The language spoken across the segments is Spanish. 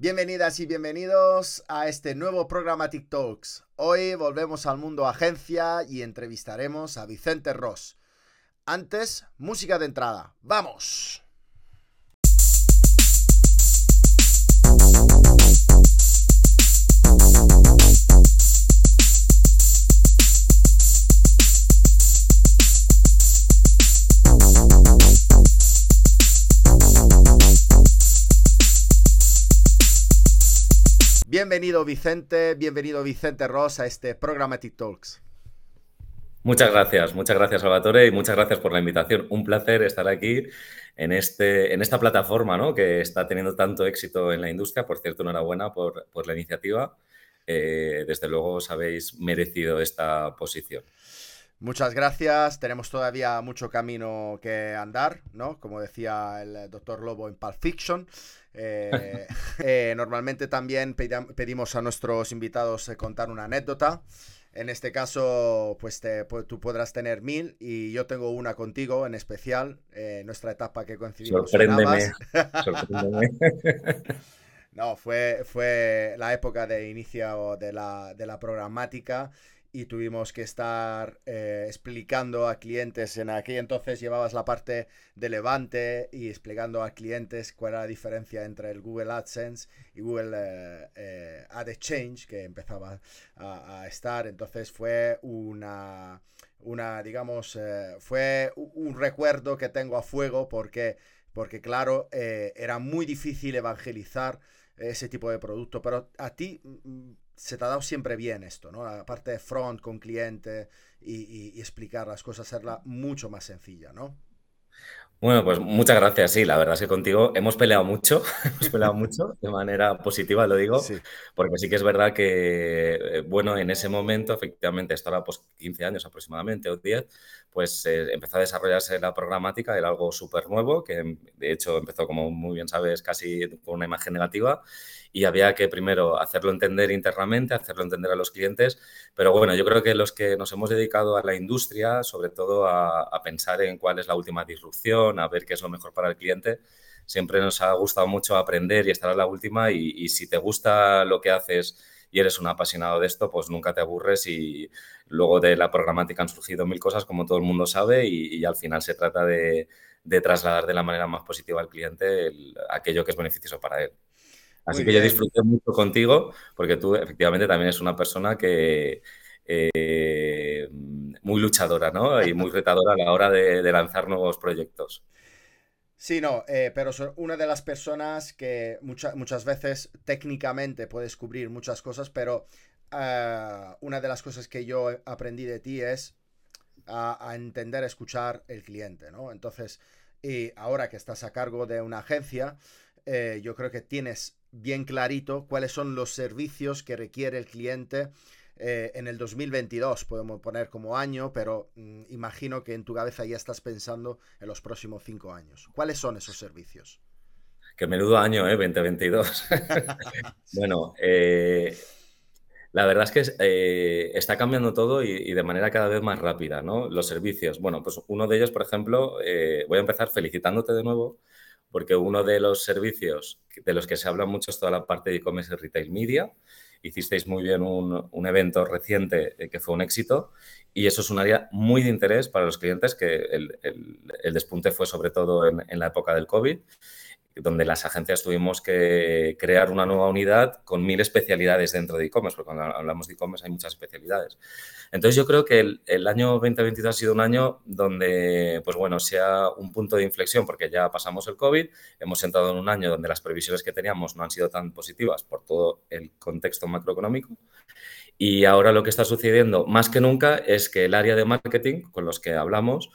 Bienvenidas y bienvenidos a este nuevo programa TikToks. Hoy volvemos al mundo agencia y entrevistaremos a Vicente Ross. Antes, música de entrada. ¡Vamos! Bienvenido Vicente, bienvenido Vicente Ross a este programa TikToks. Muchas gracias, muchas gracias Salvatore y muchas gracias por la invitación. Un placer estar aquí en, este, en esta plataforma ¿no? que está teniendo tanto éxito en la industria. Por cierto, enhorabuena por, por la iniciativa. Eh, desde luego os habéis merecido esta posición. Muchas gracias. Tenemos todavía mucho camino que andar, ¿no? Como decía el doctor Lobo en Pulp Fiction. Eh, eh, normalmente también pedimos a nuestros invitados eh, contar una anécdota. En este caso, pues, tú podrás tener mil y yo tengo una contigo en especial, nuestra etapa que coincidimos. Sorpréndeme. no, fue, fue la época de inicio de la, de la programática y tuvimos que estar eh, explicando a clientes. En aquel entonces llevabas la parte de Levante y explicando a clientes cuál era la diferencia entre el Google AdSense y Google eh, eh, Ad Exchange, que empezaba a, estar. Entonces fue una, una digamos, fue un recuerdo que tengo a fuego porque, porque claro, era muy difícil evangelizar ese tipo de producto. Pero a ti mm, se te ha dado siempre bien esto, ¿no? La parte de front con cliente y, explicar las cosas, hacerla mucho más sencilla, ¿no? Bueno, pues muchas gracias. Sí, la verdad es que contigo hemos peleado mucho, hemos peleado mucho, de manera positiva lo digo, porque sí que es verdad que, eh, bueno, en ese momento, efectivamente, esto era pues 15 años aproximadamente o 10, pues eh, empezó a desarrollarse la programática, era algo súper nuevo, que de hecho empezó, como muy bien sabes, casi con una imagen negativa y había que primero hacerlo entender internamente, hacerlo entender a los clientes, pero bueno, yo creo que los que nos hemos dedicado a la industria, sobre todo a, pensar en cuál es la última disrupción, a ver qué es lo mejor para el cliente, siempre nos ha gustado mucho aprender y estar a la última y, si te gusta lo que haces y eres un apasionado de esto, pues nunca te aburres y luego de la programática han surgido mil cosas, como todo el mundo sabe, y, al final se trata de, trasladar de la manera más positiva al cliente aquello que es beneficioso para él. Así que yo disfruté mucho contigo porque tú efectivamente también eres una persona que eh, muy luchadora, ¿no? Y muy retadora a la hora de, lanzar nuevos proyectos. Sí, no, eh, pero soy una de las personas que muchas veces técnicamente puedes cubrir muchas cosas, pero ah, una de las cosas que yo aprendí de ti es a, a entender, escuchar el cliente, ¿no? Entonces, y ahora que estás a cargo de una agencia, eh, yo creo que tienes bien clarito cuáles son los servicios que requiere el cliente eh, en el 2022, podemos poner como año, pero mm, imagino que en tu cabeza ya estás pensando en los próximos cinco años. ¿Cuáles son esos servicios? Qué menudo año, ¿eh? 2022. bueno, eh, la verdad es que está cambiando todo y, y, de manera cada vez más rápida, ¿no? Los servicios. Bueno, pues uno de ellos, por ejemplo, voy a empezar felicitándote de nuevo porque uno de los servicios de los que se habla mucho es toda la parte de e-commerce y retail media. Hicisteis muy bien un, evento reciente eh, que fue un éxito y eso es un área muy de interés para los clientes que el, despunte fue sobre todo en, en la época del COVID donde las agencias tuvimos que crear una nueva unidad con mil especialidades dentro de e-commerce, porque cuando hablamos de e-commerce hay muchas especialidades. Entonces yo creo que el, año 2022 ha sido un año donde, pues bueno, sea un punto de inflexión, porque ya pasamos el COVID, hemos entrado en un año donde las previsiones que teníamos no han sido tan positivas por todo el contexto macroeconómico. Y ahora lo que está sucediendo más que nunca es que el área de marketing con los que hablamos,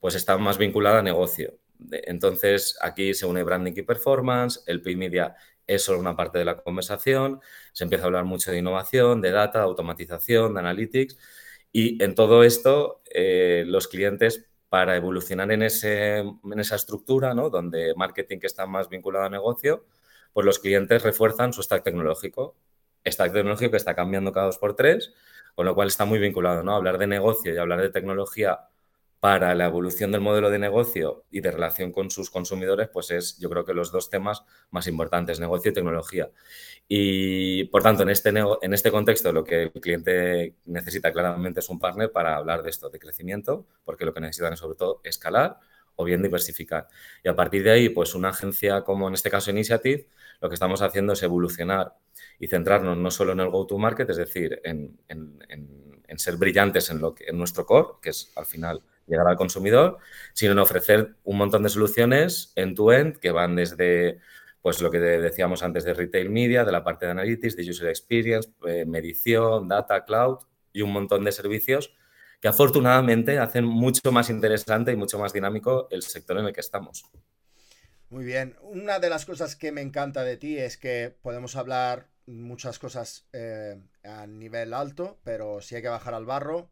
pues está más vinculada a negocio entonces, aquí se une branding y performance, el pay media es solo una parte de la conversación, se empieza a hablar mucho de innovación, de data, de automatización, de analytics, y en todo esto, eh, los clientes, para evolucionar en, ese, en esa estructura, ¿no? donde marketing está más vinculado a negocio, pues los clientes refuerzan su stack tecnológico. Stack tecnológico que está cambiando cada dos por tres, con lo cual está muy vinculado, ¿no? Hablar de negocio y hablar de tecnología para la evolución del modelo de negocio y de relación con sus consumidores, pues es yo creo que los dos temas más importantes, negocio y tecnología. Y por tanto, en este, en este contexto lo que el cliente necesita claramente es un partner para hablar de esto, de crecimiento, porque lo que necesitan es sobre todo escalar o bien diversificar. Y a partir de ahí, pues una agencia como en este caso Initiative, lo que estamos haciendo es evolucionar y centrarnos no solo en el go-to-market, es decir, en, ser brillantes en, lo que, en nuestro core, que es al final llegar al consumidor, sino en ofrecer un montón de soluciones end-to-end que van desde pues lo que decíamos antes de retail media, de la parte de analytics, de user experience, eh, medición, data, cloud y un montón de servicios que afortunadamente hacen mucho más interesante y mucho más dinámico el sector en el que estamos. Muy bien. Una de las cosas que me encanta de ti es que podemos hablar muchas cosas eh, a nivel alto, pero si hay que bajar al barro,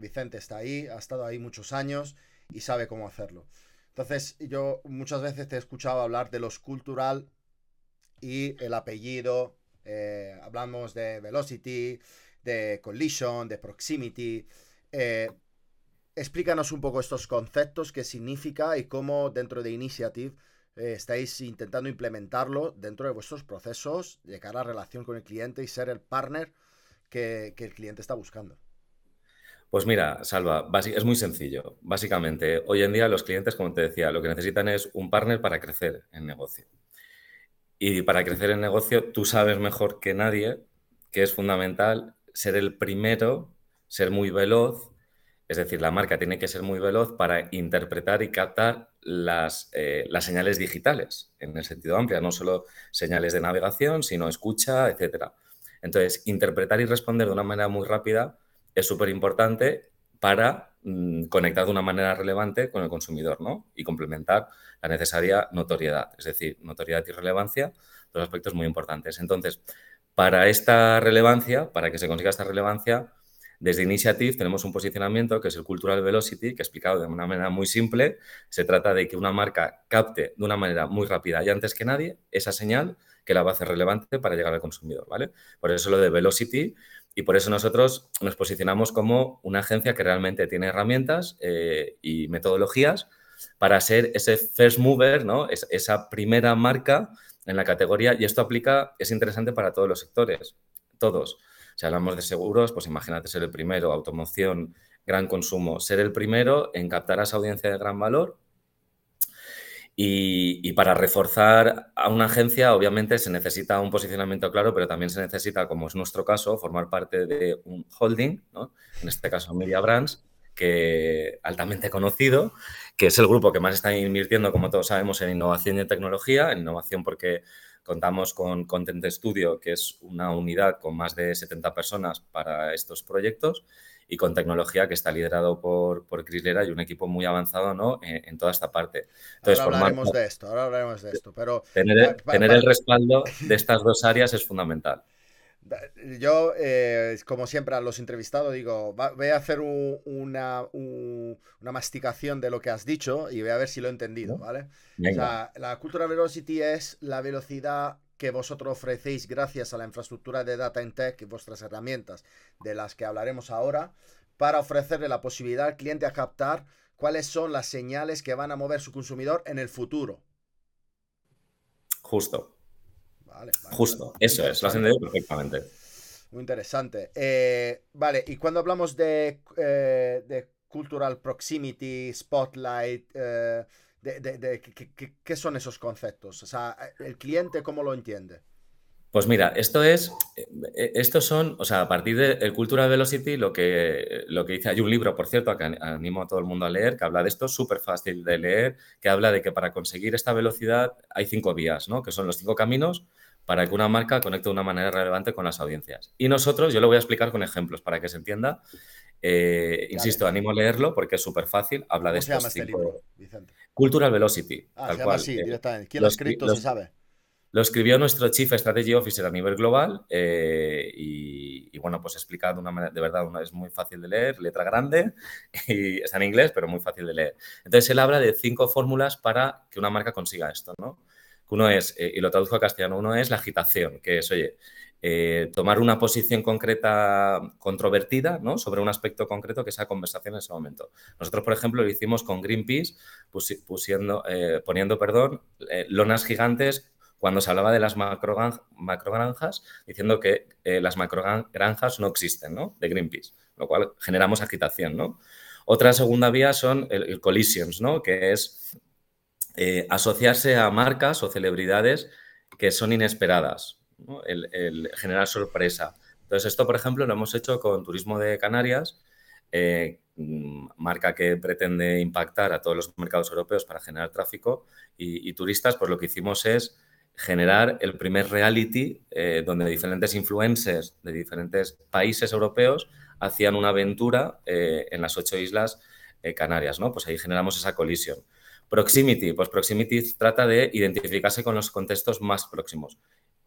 Vicente está ahí, ha estado ahí muchos años y sabe cómo hacerlo. Entonces, yo muchas veces te he escuchado hablar de los cultural y el apellido. Eh, hablamos de velocity, de collision, de proximity. Eh, explícanos un poco estos conceptos, qué significa y cómo dentro de Initiative eh, estáis intentando implementarlo dentro de vuestros procesos de cara a relación con el cliente y ser el partner que, el cliente está buscando. Pues mira, Salva, es muy sencillo. Básicamente, hoy en día los clientes, como te decía, lo que necesitan es un partner para crecer en negocio. Y para crecer en negocio, tú sabes mejor que nadie que es fundamental ser el primero ser muy veloz, es decir, la marca tiene que ser muy veloz para interpretar y captar las, eh, las señales digitales, en el sentido amplio, no solo señales de navegación, sino escucha, etc. Entonces, interpretar y responder de una manera muy rápida es súper importante para mm, conectar de una manera relevante con el consumidor ¿no? y complementar la necesaria notoriedad. Es decir, notoriedad y relevancia, dos aspectos muy importantes. Entonces, para esta relevancia, para que se consiga esta relevancia, desde Initiative tenemos un posicionamiento que es el Cultural Velocity, que explicado de una manera muy simple, se trata de que una marca capte de una manera muy rápida y antes que nadie esa señal que la va a hacer relevante para llegar al consumidor, ¿vale? Por eso lo de Velocity y por eso nosotros nos posicionamos como una agencia que realmente tiene herramientas eh, y metodologías para ser ese first mover, ¿no? esa primera marca en la categoría y esto aplica, es interesante para todos los sectores, todos. Si hablamos de seguros, pues imagínate ser el primero, automoción, gran consumo, ser el primero en captar esa audiencia de gran valor. Y, para reforzar a una agencia, obviamente se necesita un posicionamiento claro, pero también se necesita, como es nuestro caso, formar parte de un holding, en este caso Media Brands, que altamente conocido, que es el grupo que más está invirtiendo, como todos sabemos, en innovación y tecnología, en innovación porque Contamos con Content Studio, que es una unidad con más de 70 personas para estos proyectos y con tecnología que está liderado por, por Chris Lera y un equipo muy avanzado ¿no? en, toda esta parte. Entonces, ahora hablaremos de esto, ahora hablaremos de esto, pero... Tener, tener el respaldo de estas dos áreas es fundamental. Yo, eh, como siempre a los entrevistados, digo, voy a hacer una, una, masticación de lo que has dicho y voy a ver si lo he entendido, ¿vale? O sea, la Cultural Velocity es la velocidad que vosotros ofrecéis gracias a la infraestructura de Data in Tech y vuestras herramientas, de las que hablaremos ahora, para ofrecerle la posibilidad al cliente a captar cuáles son las señales que van a mover su consumidor en el futuro. Justo. Justo, eso es, lo has entendido perfectamente. Muy interesante. Eh, vale, y cuando hablamos de, eh, de cultural proximity, spotlight, eh, de, ¿qué son esos conceptos? O sea, ¿el cliente cómo lo entiende? Pues mira, esto es, estos son, o sea, a partir del Cultural Velocity, lo que, lo que dice, hay un libro, por cierto, que animo a todo el mundo a leer, que habla de esto, súper fácil de leer, que habla de que para conseguir esta velocidad hay cinco vías, ¿no? Que son los cinco caminos para que una marca conecte de una manera relevante con las audiencias. Y nosotros, yo lo voy a explicar con ejemplos para que se entienda. Eh, insisto, animo a leerlo porque es súper fácil. Habla de se llama este libro, Vicente? Cultural Velocity. Ah, tal se cual. así, eh, directamente. ¿Quién lo ha escrito? se sabe. Lo escribió nuestro Chief Strategy Officer a nivel global eh, y, bueno, pues explica de una manera, de verdad, es muy fácil de leer, letra grande y está en inglés, pero muy fácil de leer. Entonces él habla de cinco fórmulas para que una marca consiga esto, ¿no? Uno es, eh, y lo traduzco a castellano, uno es la agitación, que es, oye, eh, tomar una posición concreta controvertida ¿no? sobre un aspecto concreto que sea conversación en ese momento. Nosotros, por ejemplo, lo hicimos con Greenpeace, eh, poniendo perdón, eh, lonas gigantes cuando se hablaba de las macrogranjas, diciendo que las macrogranjas no existen, ¿no? De Greenpeace, lo cual generamos agitación, ¿no? Otra segunda vía son el, collisions, ¿no? Que es asociarse a marcas o celebridades que son inesperadas, el, generar sorpresa. Entonces, esto, por ejemplo, lo hemos hecho con Turismo de Canarias, eh, mm, marca que pretende impactar a todos los mercados europeos para generar tráfico y, turistas, pues lo que hicimos es generar el primer reality eh, donde diferentes influencers de diferentes países europeos hacían una aventura eh, en las ocho islas canarias, ¿no? Pues ahí generamos esa colisión. Proximity, pues Proximity trata de identificarse con los contextos más próximos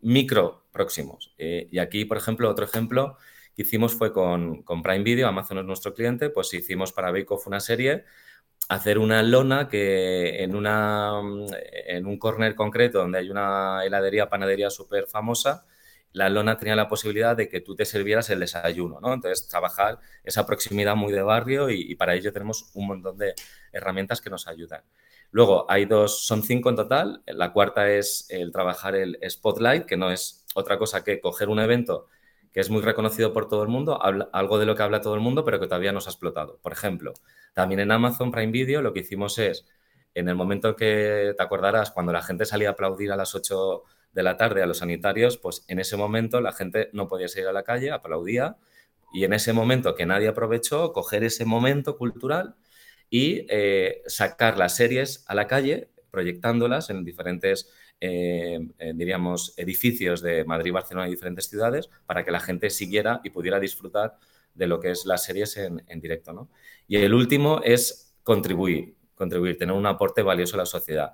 micro próximos. Eh, y aquí, por ejemplo, otro ejemplo que hicimos fue con, Prime Video, Amazon es nuestro cliente, pues hicimos para Bake Off una serie, hacer una lona que en, una, en un corner concreto donde hay una heladería, panadería súper famosa, la lona tenía la posibilidad de que tú te sirvieras el desayuno, ¿no? Entonces, trabajar esa proximidad muy de barrio y para ello tenemos un montón de herramientas que nos ayudan. Luego hay dos, son cinco en total. La cuarta es el trabajar el spotlight, que no es otra cosa que coger un evento que es muy reconocido por todo el mundo, algo de lo que habla todo el mundo, pero que todavía no se ha explotado. Por ejemplo, también en Amazon Prime Video lo que hicimos es, en el momento que te acordarás, cuando la gente salía a aplaudir a las 8 de la tarde a los sanitarios, pues en ese momento la gente no podía salir a la calle, aplaudía, y en ese momento que nadie aprovechó, coger ese momento cultural y eh, sacar las series a la calle, proyectándolas en diferentes, eh, eh, diríamos, edificios de Madrid, Barcelona y diferentes ciudades para que la gente siguiera y pudiera disfrutar de lo que es las series en, en directo. ¿no? Y el último es contribuir, contribuir, tener un aporte valioso a la sociedad.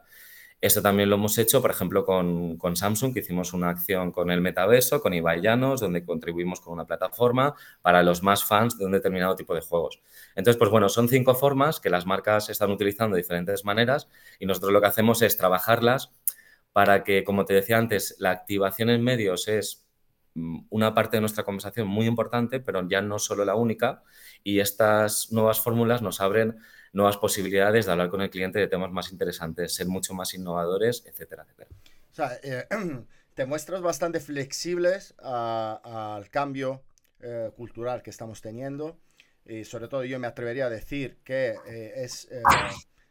Esto también lo hemos hecho, por ejemplo, con, Samsung, que hicimos una acción con el metaverso, con Ibai Llanos, donde contribuimos con una plataforma para los más fans de un determinado tipo de juegos. Entonces, pues bueno, son cinco formas que las marcas están utilizando de diferentes maneras y nosotros lo que hacemos es trabajarlas para que, como te decía antes, la activación en medios es mm, una parte de nuestra conversación muy importante, pero ya no solo la única, y estas nuevas fórmulas nos abren nuevas posibilidades de hablar con el cliente de temas más interesantes, ser mucho más innovadores, etcétera, etcétera. O sea, eh, te muestras bastante flexibles al cambio eh, cultural que estamos teniendo y sobre todo yo me atrevería a decir que eh, es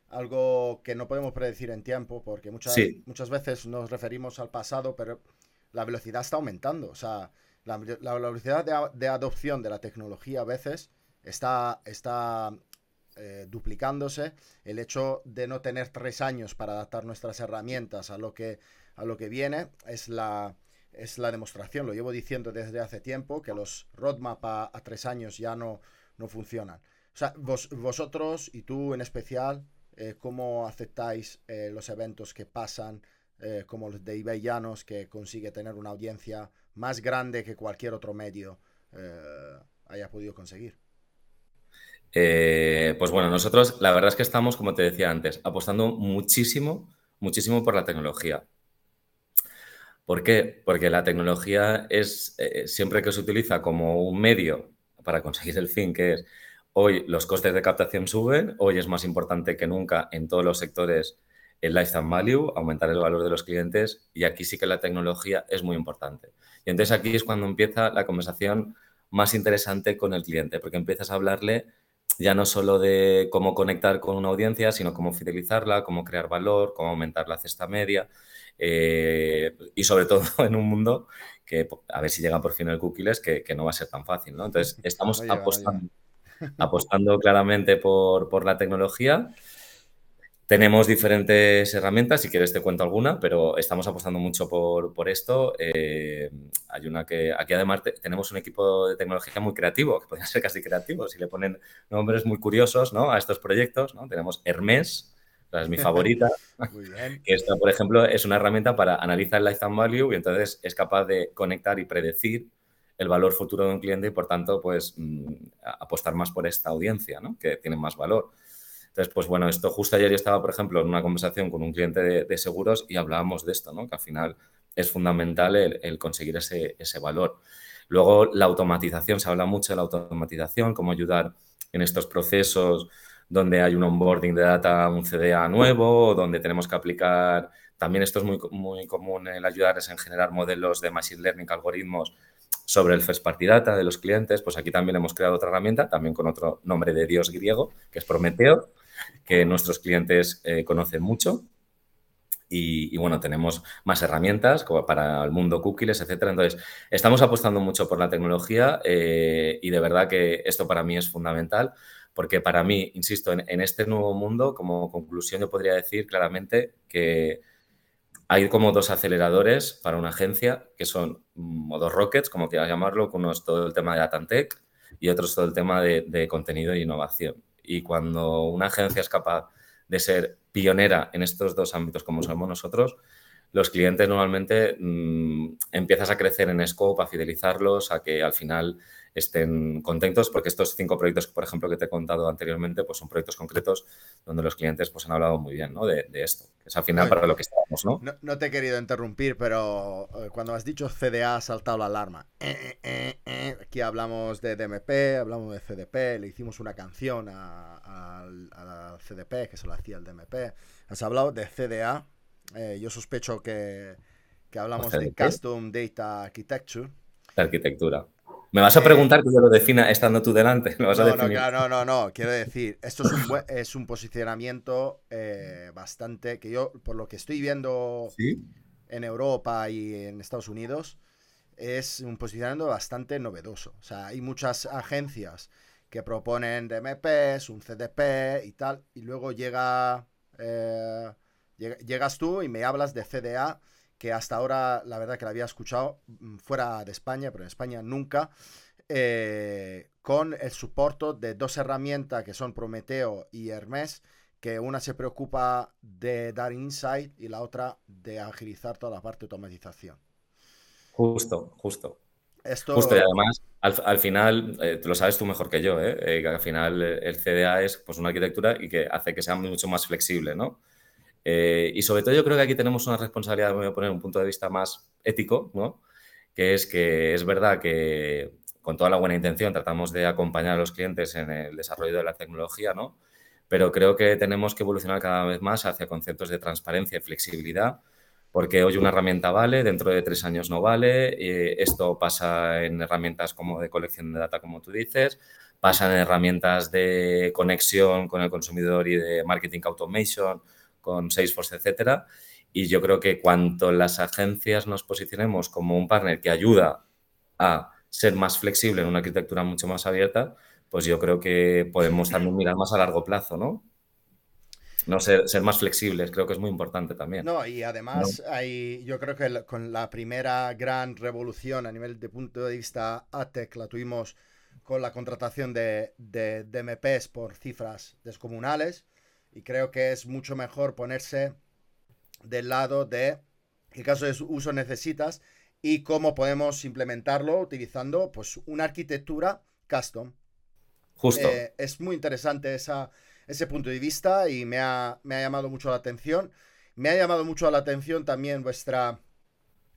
algo que no podemos predecir en tiempo porque muchas, muchas veces nos referimos al pasado, pero la velocidad está aumentando. O sea, la, velocidad de, de, adopción de la tecnología a veces está, está eh, duplicándose, el hecho de no tener tres años para adaptar nuestras herramientas a lo que, a lo que viene es la, es la demostración. Lo llevo diciendo desde hace tiempo que los roadmap a, tres años ya no, no funcionan. O sea, vosotros y tú en especial, eh, ¿cómo aceptáis eh, los eventos que pasan, como los de eBay Llanos, que consigue tener una audiencia más grande que cualquier otro medio haya podido conseguir? Eh, pues bueno, nosotros la verdad es que estamos, como te decía antes, apostando muchísimo, muchísimo por la tecnología. ¿Por qué? Porque la tecnología es, eh, siempre que se utiliza como un medio para conseguir el fin, que es hoy los costes de captación suben, hoy es más importante que nunca en todos los sectores el lifetime value, aumentar el valor de los clientes, y aquí sí que la tecnología es muy importante. Y entonces aquí es cuando empieza la conversación más interesante con el cliente, porque empiezas a hablarle ya no solo de cómo conectar con una audiencia, sino cómo fidelizarla, cómo crear valor, cómo aumentar la cesta media eh, y sobre todo en un mundo que a ver si llega por fin el cookies, que, que no va a ser tan fácil, ¿no? Entonces, estamos apostando, apostando claramente por, por la tecnología tenemos diferentes herramientas, si quieres te cuento alguna, pero estamos apostando mucho por, esto. Eh, hay una que aquí además tenemos un equipo de tecnología muy creativo, que podría ser casi creativo, si le ponen nombres muy curiosos ¿no? a estos proyectos. ¿no? Tenemos Hermes, es mi favorita, que esta, por ejemplo, es una herramienta para analizar el lifetime value y entonces es capaz de conectar y predecir el valor futuro de un cliente y, por tanto, pues mm, apostar más por esta audiencia, ¿no? que tiene más valor. Entonces, pues bueno, esto justo ayer yo estaba, por ejemplo, en una conversación con un cliente de, seguros y hablábamos de esto, ¿no? Que al final es fundamental el, conseguir ese, ese, valor. Luego, la automatización, se habla mucho de la automatización, cómo ayudar en estos procesos donde hay un onboarding de data, un CDA nuevo, donde tenemos que aplicar, también esto es muy, muy común, el ayudarles en generar modelos de Machine Learning, algoritmos sobre el first party data de los clientes, pues aquí también hemos creado otra herramienta, también con otro nombre de dios griego, que es Prometeo, que nuestros clientes eh, conocen mucho. Y, bueno, tenemos más herramientas como para el mundo cookies, etcétera. Entonces, estamos apostando mucho por la tecnología eh, y de verdad que esto para mí es fundamental porque para mí, insisto, en, este nuevo mundo, como conclusión, yo podría decir claramente que hay como dos aceleradores para una agencia, que son dos rockets, como quieras llamarlo, uno es todo el tema de Data Tech y otro es todo el tema de, contenido e innovación. Y cuando una agencia es capaz de ser pionera en estos dos ámbitos como somos nosotros, los clientes normalmente mm, empiezas a crecer en scope, a fidelizarlos, a que al final estén contentos, porque estos cinco proyectos, por ejemplo, que te he contado anteriormente, pues son proyectos concretos donde los clientes pues, han hablado muy bien ¿no? de, esto, que es al final para lo que estamos. ¿no? ¿no? te he querido interrumpir, pero eh, cuando has dicho CDA ha saltado la alarma. Eh, eh, aquí hablamos de DMP, hablamos de CDP, le hicimos una canción al CDP que se lo hacía el DMP. Has hablado de CDA. Yo sospecho que, que hablamos de Custom Data Architecture. arquitectura. ¿Me vas a preguntar que yo lo defina estando tú delante? no, no, no, no, quiero decir, esto es un, es un posicionamiento eh, bastante, que yo, por lo que estoy viendo en Europa y en Estados Unidos, es un posicionamiento bastante novedoso. O sea, hay muchas agencias que proponen DMPs, un CDP y tal, y luego llega, eh, llegas tú y me hablas de CDA que hasta ahora la verdad que la había escuchado mm, fuera de España, pero en España nunca, eh, con el soporte de dos herramientas que son Prometeo y Hermes, que una se preocupa de dar insight y la otra de agilizar toda la parte de automatización. Justo, justo. Esto... Justo, y además, al, final, eh, lo sabes tú mejor que yo, ¿eh? que al final el CDA es pues, una arquitectura y que hace que sea mucho más flexible, ¿no? Eh, y sobre todo yo creo que aquí tenemos una responsabilidad, voy a poner un punto de vista más ético, ¿no? que es que es verdad que con toda la buena intención tratamos de acompañar a los clientes en el desarrollo de la tecnología, ¿no? pero creo que tenemos que evolucionar cada vez más hacia conceptos de transparencia y flexibilidad, porque hoy una herramienta vale, dentro de tres años no vale, y esto pasa en herramientas como de colección de data, como tú dices, pasa en herramientas de conexión con el consumidor y de marketing automation, con Salesforce, etcétera. Y yo creo que cuanto las agencias nos posicionemos como un partner que ayuda a ser más flexible en una arquitectura mucho más abierta, pues yo creo que podemos también mirar más a largo plazo, ¿no? No ser, ser más flexibles, creo que es muy importante también. No, y además hay, yo creo que con la primera gran revolución a nivel de punto de vista ATEC la tuvimos con la contratación de, de, de MPs por cifras descomunales y creo que es mucho mejor ponerse del lado de qué caso de uso necesitas y cómo podemos implementarlo utilizando pues una arquitectura custom. Justo. Eh, es muy interesante esa, ese punto de vista y me ha, me ha llamado mucho la atención. Me ha llamado mucho la atención también vuestra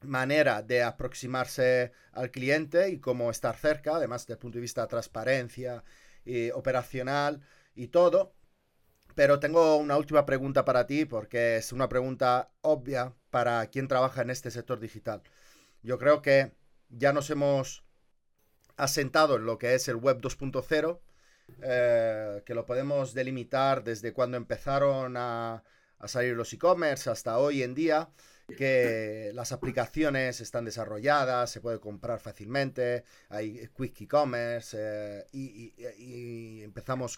manera de aproximarse al cliente y cómo estar cerca, además del punto de vista de transparencia y operacional y todo. Pero tengo una última pregunta para ti, porque es una pregunta obvia para quien trabaja en este sector digital. Yo creo que ya nos hemos asentado en lo que es el Web 2.0, eh, que lo podemos delimitar desde cuando empezaron a, a salir los e-commerce hasta hoy en día que las aplicaciones están desarrolladas, se puede comprar fácilmente, hay quick e-commerce eh, y, empezamos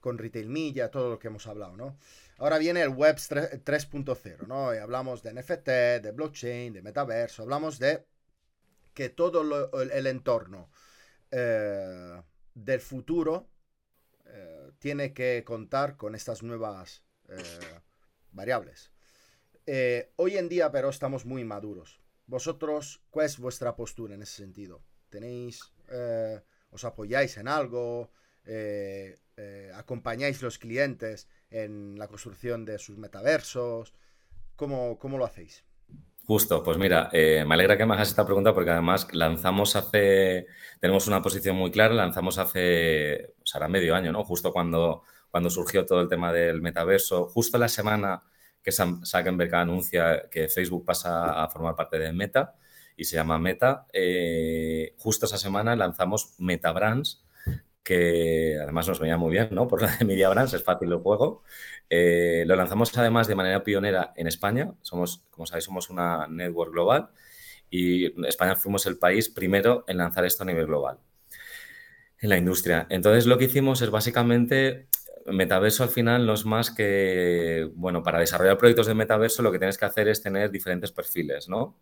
con retail media, todo lo que hemos hablado, ¿no? Ahora viene el web 3.0, ¿no? hablamos de NFT, de blockchain, de metaverso, hablamos de que todo el, entorno eh, del futuro eh, tiene que contar con estas nuevas variables. Eh, hoy en día, pero estamos muy maduros. Vosotros, ¿cuál es vuestra postura en ese sentido? ¿Tenéis, eh, os apoyáis en algo? Eh, ¿Acompañáis los clientes en la construcción de sus metaversos? ¿Cómo, cómo lo hacéis? Justo, pues mira, me alegra que me hagas esta pregunta porque además lanzamos hace, tenemos una posición muy clara, lanzamos hace, o sea, medio año, ¿no? Justo cuando, cuando surgió todo el tema del metaverso, justo la semana que Zuckerberg anuncia que Facebook pasa a formar parte de Meta y se llama Meta, eh, justo esa semana lanzamos Meta Brands, que además nos venía muy bien, ¿no? Por la de Media Brands, es fácil el juego. Eh, lo lanzamos además de manera pionera en España. Somos, como sabéis, somos una network global y España fuimos el país primero en lanzar esto a nivel global en la industria. Entonces lo que hicimos es básicamente metaverso al final no es más que, bueno, para desarrollar proyectos de metaverso lo que tienes que hacer es tener diferentes perfiles, ¿no?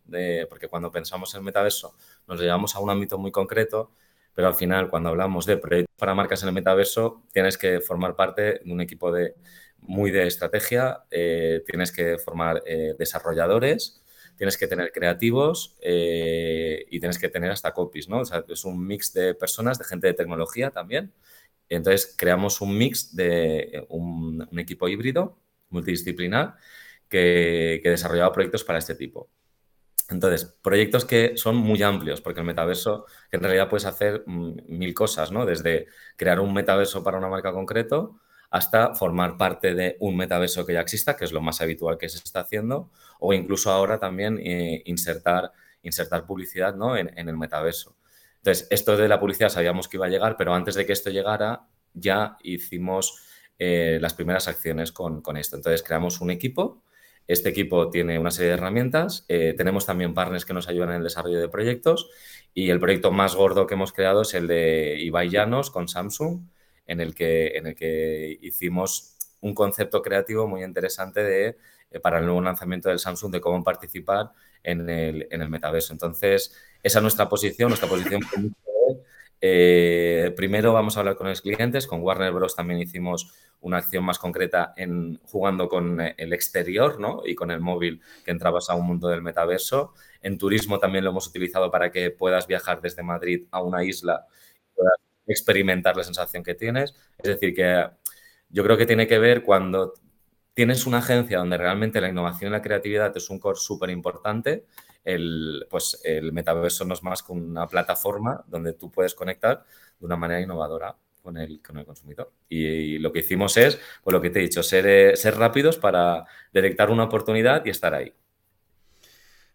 porque cuando pensamos en metaverso nos llevamos a un ámbito muy concreto, pero al final cuando hablamos de proyectos para marcas en el metaverso tienes que formar parte de un equipo de muy de estrategia, eh, tienes que formar eh, desarrolladores, tienes que tener creativos eh, y tienes que tener hasta copies, ¿no? O sea, es un mix de personas, de gente de tecnología también. Entonces, creamos un mix de un, equipo híbrido, multidisciplinar, que, que desarrollaba proyectos para este tipo. Entonces, proyectos que son muy amplios, porque el metaverso, en realidad puedes hacer mm, mil cosas, ¿no? Desde crear un metaverso para una marca concreto, hasta formar parte de un metaverso que ya exista, que es lo más habitual que se está haciendo, o incluso ahora también eh, insertar, insertar publicidad ¿no? en, el metaverso. Entonces, esto de la publicidad sabíamos que iba a llegar, pero antes de que esto llegara, ya hicimos eh, las primeras acciones con, esto. Entonces, creamos un equipo. Este equipo tiene una serie de herramientas. Eh, tenemos también partners que nos ayudan en el desarrollo de proyectos. Y el proyecto más gordo que hemos creado es el de Ibai Llanos con Samsung, en el que, en el que hicimos un concepto creativo muy interesante de, para el nuevo lanzamiento del Samsung de cómo participar en el, en el metaverso. Entonces, esa es nuestra posición, nuestra posición eh, primero vamos a hablar con los clientes, con Warner Bros. también hicimos una acción más concreta en jugando con el exterior ¿no? y con el móvil que entrabas a un mundo del metaverso. En turismo también lo hemos utilizado para que puedas viajar desde Madrid a una isla experimentar la sensación que tienes. Es decir, que yo creo que tiene que ver cuando tienes una agencia donde realmente la innovación y la creatividad es un core súper importante, el, pues el metaverso no es más que una plataforma donde tú puedes conectar de una manera innovadora con el, con el consumidor. Y, lo que hicimos es, pues lo que te he dicho, ser, eh, ser rápidos para detectar una oportunidad y estar ahí.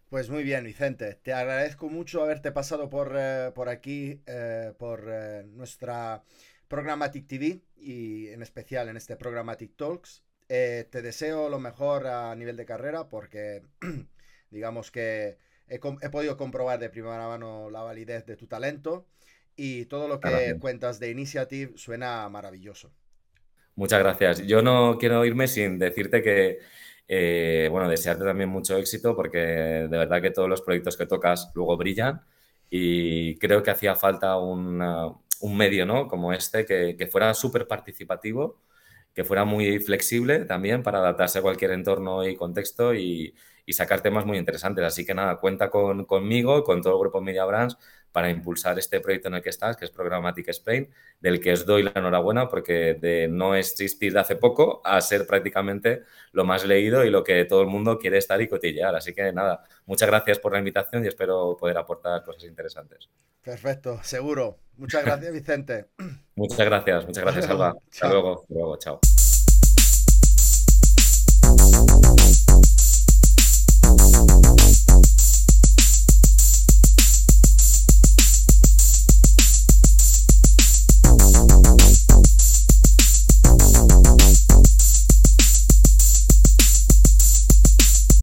Pues muy bien, Vicente. Te agradezco mucho haberte pasado por, eh, por aquí, eh, por eh, nuestra Programmatic TV y en especial en este Programmatic Talks. Te deseo lo mejor a nivel de carrera porque digamos que he, podido comprobar de primera mano la validez de tu talento y todo lo que cuentas de Initiative suena maravilloso. Muchas gracias. Yo no quiero irme sin decirte que eh, bueno, desearte también mucho éxito porque de verdad que todos los proyectos que tocas luego brillan y creo que hacía falta un medio ¿no? como este que, que fuera súper participativo, que fuera muy flexible también para adaptarse a cualquier entorno y contexto y, y sacar temas muy interesantes. Así que nada, cuenta con, conmigo, con todo el grupo Media Brands para impulsar este proyecto en el que estás, que es Programmatic Spain, del que os doy la enhorabuena porque de no existir de hace poco a ser prácticamente lo más leído y lo que todo el mundo quiere estar y cotillear. Así que nada, muchas gracias por la invitación y espero poder aportar cosas interesantes. Perfecto, seguro. Muchas gracias, Vicente. muchas gracias, muchas gracias, Alba. Hasta luego, hasta luego, chao.